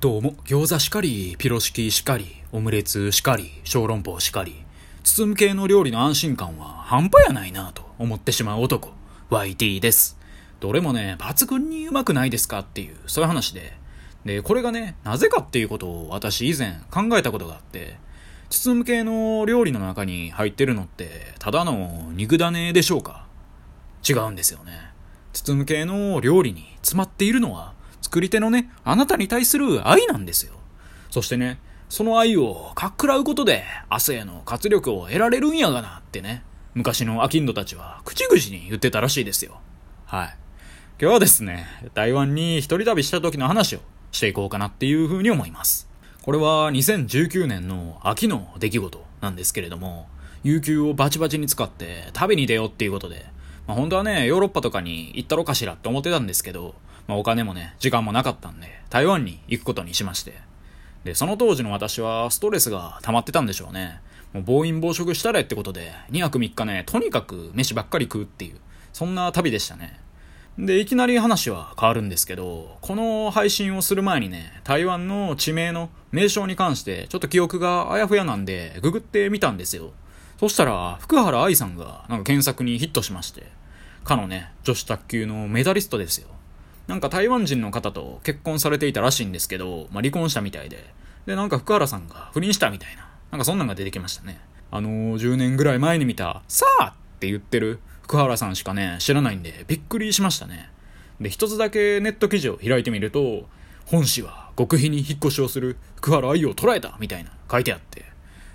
どうも、餃子しかり、ピロシキしかり、オムレツしかり、小籠包しかり、包む系の料理の安心感は半端やないなと思ってしまう男、YT です。どれもね、抜群にうまくないですかっていう、そういう話で。で、これがね、なぜかっていうことを私以前考えたことがあって、包む系の料理の中に入ってるのって、ただの肉種でしょうか？違うんですよね。包む系の料理に詰まっているのは、作り手のね、あなたに対する愛なんですよ。そしてね、その愛をかっくらうことで、明日への活力を得られるんやがなってね、昔のアキンドたちは口々に言ってたらしいですよ。はい。今日はですね、台湾に一人旅した時の話をしていこうかなっていうふうに思います。これは2019年の秋の出来事なんですけれども、有給をバチバチに使って旅に出ようっていうことで、まあ本当はね、ヨーロッパとかに行ったろかしらって思ってたんですけど、まあお金もね、時間もなかったんで、台湾に行くことにしまして。で、その当時の私はストレスが溜まってたんでしょうね。もう暴飲暴食したれってことで、2泊3日ね、とにかく飯ばっかり食うっていう、そんな旅でしたね。で、いきなり話は変わるんですけど、この配信をする前にね、台湾の地名の名称に関して、ちょっと記憶があやふやなんで、ググってみたんですよ。そしたら、福原愛さんが、なんか検索にヒットしまして、かのね、女子卓球のメダリストですよ。なんか台湾人の方と結婚されていたらしいんですけど、まあ、離婚したみたいで、で、なんか福原さんが不倫したみたいな、なんかそんなんが出てきましたね。あのー、10年ぐらい前に見た、さあって言ってる福原さんしかね、知らないんで、びっくりしましたね。で、一つだけネット記事を開いてみると、本誌は極秘に引っ越しをする福原愛を捉えたみたいな書いてあって、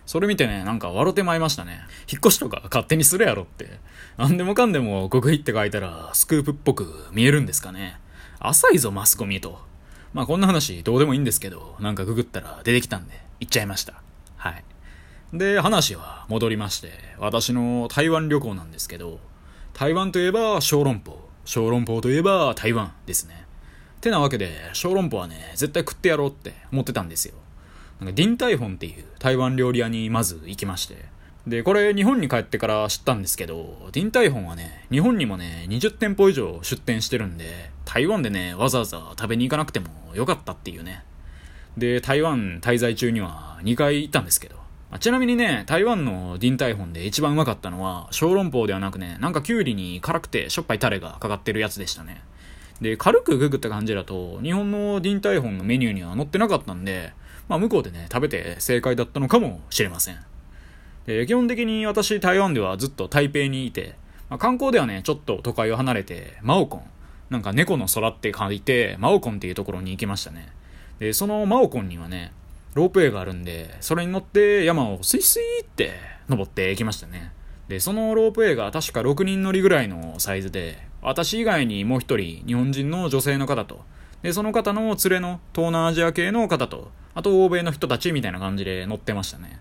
それ見てね、なんか笑ってまいましたね。引っ越しとか勝手にするやろって。なんでもかんでも極秘って書いたらスクープっぽく見えるんですかね。浅いぞ、マスコミと。まあこんな話どうでもいいんですけど、なんかググったら出てきたんで、行っちゃいました。はい。で、話は戻りまして、私の台湾旅行なんですけど、台湾といえば小籠包、小籠包といえば台湾ですね。てなわけで、小籠包はね、絶対食ってやろうって思ってたんですよ。なんか、ディンタイフォンっていう台湾料理屋にまず行きまして。で、これ日本に帰ってから知ったんですけど、ディンタイフォンはね、日本にもね、20店舗以上出店してるんで、台湾でね、わざわざ食べに行かなくてもよかったっていうね。で、台湾滞在中には2回行ったんですけど、ちなみにね、台湾のディンタイフォンで一番うまかったのは、小籠包ではなくね、なんかキュウリに辛くてしょっぱいタレがかかってるやつでしたね。で、軽くググった感じだと、日本のディンタイフォンのメニューには載ってなかったんで、まあ向こうでね、食べて正解だったのかもしれません。で、基本的に私台湾ではずっと台北にいて、まあ、観光ではね、ちょっと都会を離れて、マオコン、なんか猫の空って書いて、マオコンっていうところに行きましたね。で、そのマオコンにはね、ロープウェイがあるんで、それに乗って山をスイスイって登っていきましたね。で、そのロープウェイが確か6人乗りぐらいのサイズで、私以外にもう一人日本人の女性の方と、で、その方の連れの東南アジア系の方と、あと欧米の人たちみたいな感じで乗ってましたね。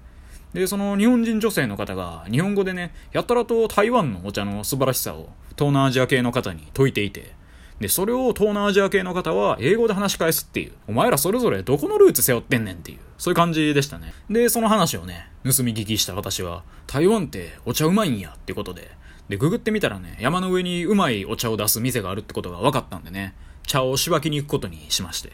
で、その日本人女性の方が日本語でね、やたらと台湾のお茶の素晴らしさを東南アジア系の方に説いていて、で、それを東南アジア系の方は英語で話し返すっていう、お前らそれぞれどこのルーツ背負ってんねんっていう、そういう感じでしたね。で、その話をね、盗み聞きした私は、台湾ってお茶うまいんやってことで、で、ググってみたらね、山の上にうまいお茶を出す店があるってことが分かったんでね、茶をしばきに行くことにしまして。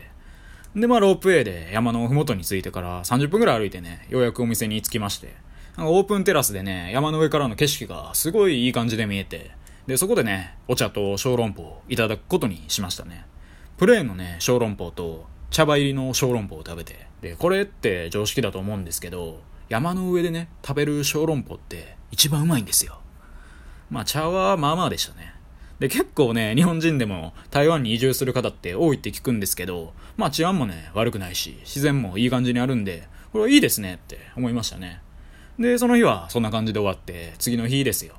で、まあ、ロープウェイで山のふもとに着いてから30分くらい歩いてね、ようやくお店に着きまして、なんかオープンテラスでね、山の上からの景色がすごいいい感じで見えて、で、そこでね、お茶と小籠包をいただくことにしましたね。プレーンのね、小籠包と茶葉入りの小籠包を食べて、で、これって常識だと思うんですけど、山の上でね、食べる小籠包って一番うまいんですよ。まあ、茶はまあまあでしたね。で、結構ね、日本人でも台湾に移住する方って多いって聞くんですけど、まあ治安もね、悪くないし、自然もいい感じにあるんで、これはいいですねって思いましたね。で、その日はそんな感じで終わって、次の日ですよ。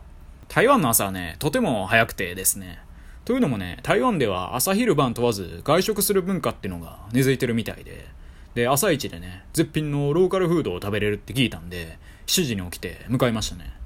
台湾の朝はね、とても早くてですね。というのもね、台湾では朝昼晩問わず外食する文化ってのが根付いてるみたいで、で、朝一でね、絶品のローカルフードを食べれるって聞いたんで、7時に起きて向かいましたね。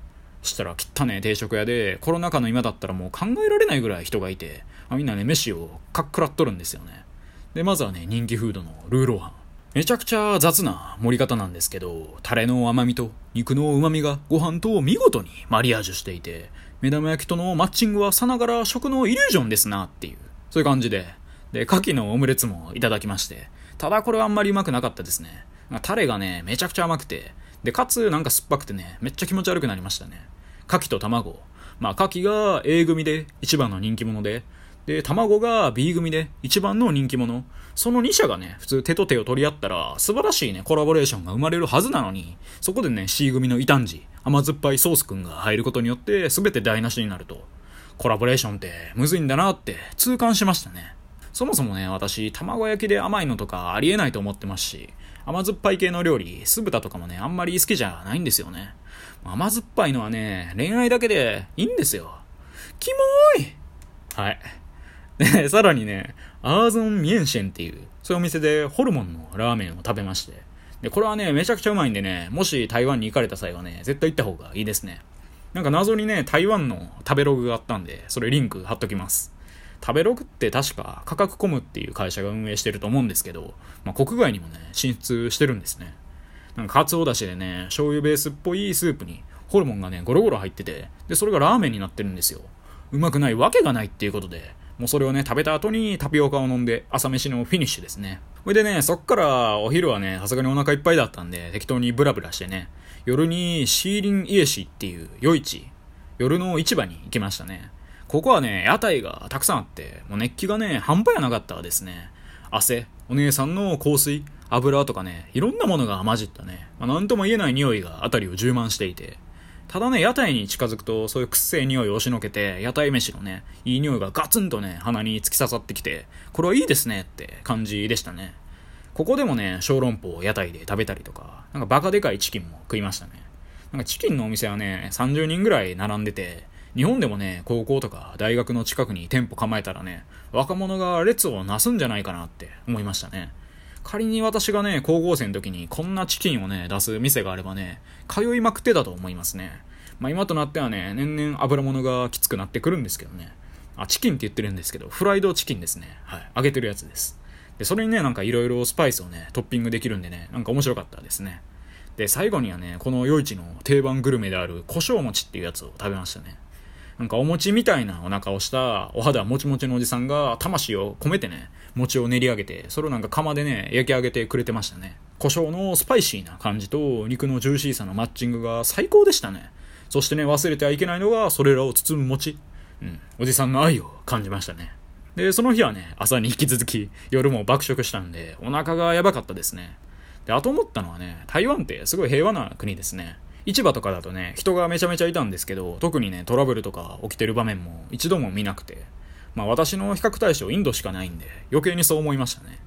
そしたら汚ね定食屋で、コロナ禍の今だったらもう考えられないぐらい人がいて、あ、みんなね、飯をかっくらっとるんですよね。で、まずはね、人気フードのルーローハン。めちゃくちゃ雑な盛り方なんですけど、タレの甘みと肉の旨みがご飯と見事にマリアージュしていて、目玉焼きとのマッチングはさながら食のイリュージョンですなっていう、そういう感じで。で、牡蠣のオムレツもいただきまして、ただこれはあんまりうまくなかったですね。タレがね、めちゃくちゃ甘くて、で、かつなんか酸っぱくてね、めっちゃ気持ち悪くなりましたね。牡蠣と卵。まあ、牡蠣が A 組で一番の人気者で、で、卵が B 組で一番の人気者。その2社がね、普通手と手を取り合ったら、素晴らしいね、コラボレーションが生まれるはずなのに、そこでね、C 組の異端児、甘酸っぱいソースくんが入ることによって、全て台無しになると。コラボレーションってむずいんだなって痛感しましたね。そもそもね、私、卵焼きで甘いのとかありえないと思ってますし、甘酸っぱい系の料理、酢豚とかもね、あんまり好きじゃないんですよね。甘酸っぱいのはね、恋愛だけでいいんですよ。キモーいはい。で、さらにね、阿宗麺線っていう、そういうお店でホルモンのラーメンを食べまして。で、これはね、めちゃくちゃうまいんでね、もし台湾に行かれた際はね、絶対行った方がいいですね。なんか謎にね、台湾の食べログがあったんで、それリンク貼っときます。食べログって確か価格コムっていう会社が運営してると思うんですけど、まあ、国外にもね、進出してるんですね。なんか、カツオだしでね、醤油ベースっぽいスープに、ホルモンがね、ゴロゴロ入ってて、で、それがラーメンになってるんですよ。うまくないわけがないっていうことで、もうそれをね、食べた後にタピオカを飲んで、朝飯のフィニッシュですね。それでね、そっからお昼はね、さすがにお腹いっぱいだったんで、適当にブラブラしてね、夜にシーリンイエシっていう夜市、夜の市場に行きましたね。ここはね、屋台がたくさんあって、もう熱気がね、半端やなかったですね。汗、お姉さんの香水、油とかね、いろんなものが混じったね、まあ、なんとも言えない匂いが辺りを充満していて、ただね、屋台に近づくと、そういうくっせえ匂いを押しのけて、屋台飯のね、いい匂いがガツンとね、鼻に突き刺さってきて、これはいいですねって感じでしたね。ここでもね、小籠包を屋台で食べたりとか、なんかバカでかいチキンも食いましたね。なんかチキンのお店はね、30人ぐらい並んでて、日本でもね、高校とか大学の近くに店舗構えたらね、若者が列をなすんじゃないかなって思いましたね。仮に私がね、高校生の時にこんなチキンをね、出す店があればね、通いまくってたと思いますね。まあ今となってはね、年々油物がきつくなってくるんですけどね。あ、チキンって言ってるんですけど、フライドチキンですね。はい。揚げてるやつです。で、それにね、なんか色々スパイスをね、トッピングできるんでね、なんか面白かったですね。で、最後にはね、この夜市の定番グルメである胡椒餅っていうやつを食べましたね。なんかお餅みたいなお腹をしたお肌もちもちのおじさんが魂を込めてね、餅を練り上げて、それをなんか釜でね、焼き上げてくれてましたね。胡椒のスパイシーな感じと肉のジューシーさのマッチングが最高でしたね。そしてね、忘れてはいけないのが、それらを包む餅。うん、おじさんの愛を感じましたね。で、その日はね、朝に引き続き、夜も爆食したんで、お腹がやばかったですね。で、あと思ったのはね、台湾ってすごい平和な国ですね。市場とかだとね、人がめちゃめちゃいたんですけど、特にね、トラブルとか起きてる場面も一度も見なくて、まあ私の比較対象インドしかないんで、余計にそう思いましたね。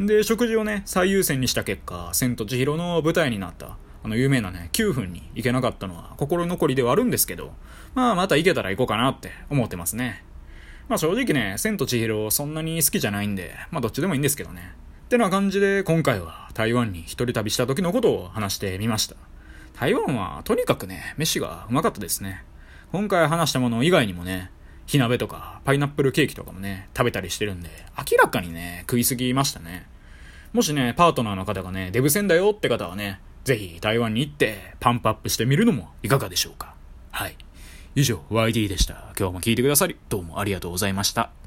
で、食事をね、最優先にした結果、千と千尋の舞台になった、あの有名なね、9分に行けなかったのは心残りではあるんですけど、まあまた行けたら行こうかなって思ってますね。まあ正直ね、千と千尋そんなに好きじゃないんで、まあどっちでもいいんですけどね。ってな感じで今回は台湾に一人旅した時のことを話してみました。台湾はとにかくね、飯がうまかったですね。今回話したもの以外にもね、火鍋とかパイナップルケーキとかもね、食べたりしてるんで、明らかにね、食いすぎましたね。もしね、パートナーの方がね、デブ戦だよって方はね、ぜひ台湾に行ってパンプアップしてみるのもいかがでしょうか。はい。以上、YD でした。今日も聞いてくださり、どうもありがとうございました。